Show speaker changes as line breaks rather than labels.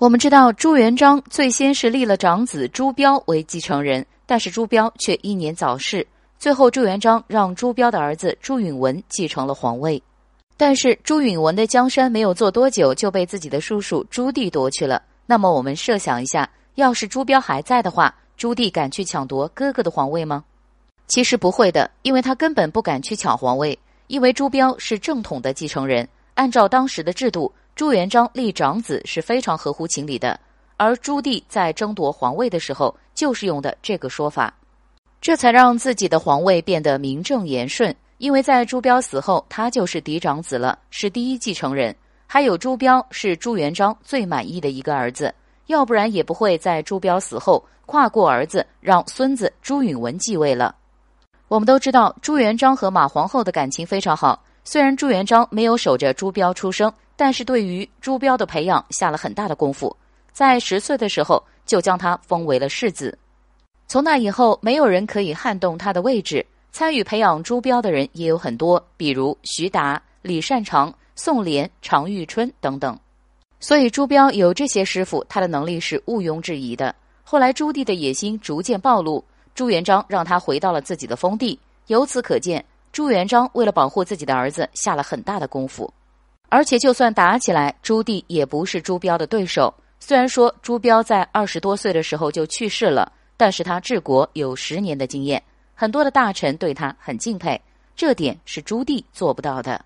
我们知道朱元璋最先是立了长子朱标为继承人，但是朱标却英年早逝。最后，朱元璋让朱标的儿子朱允文继承了皇位。但是朱允文的江山没有做多久就被自己的叔叔朱棣夺去了。那么我们设想一下，要是朱标还在的话，朱棣敢去抢夺哥哥的皇位吗？其实不会的，因为他根本不敢去抢皇位，因为朱标是正统的继承人，按照当时的制度。朱元璋立长子是非常合乎情理的，而朱棣在争夺皇位的时候就是用的这个说法，这才让自己的皇位变得名正言顺。因为在朱标死后，他就是嫡长子了，是第一继承人。还有朱标是朱元璋最满意的一个儿子，要不然也不会在朱标死后跨过儿子让孙子朱允文继位了。我们都知道朱元璋和马皇后的感情非常好，虽然朱元璋没有守着朱标出生。但是对于朱标的培养下了很大的功夫，在十岁的时候就将他封为了世子。从那以后，没有人可以撼动他的位置。参与培养朱标的人也有很多，比如徐达、李善长、宋濂、常遇春等等。所以朱标有这些师傅，他的能力是毋庸置疑的。后来朱棣的野心逐渐暴露，朱元璋让他回到了自己的封地。由此可见，朱元璋为了保护自己的儿子，下了很大的功夫。而且，就算打起来，朱棣也不是朱标的对手。虽然说朱标在二十多岁的时候就去世了，但是他治国有十年的经验，很多的大臣对他很敬佩，这点是朱棣做不到的。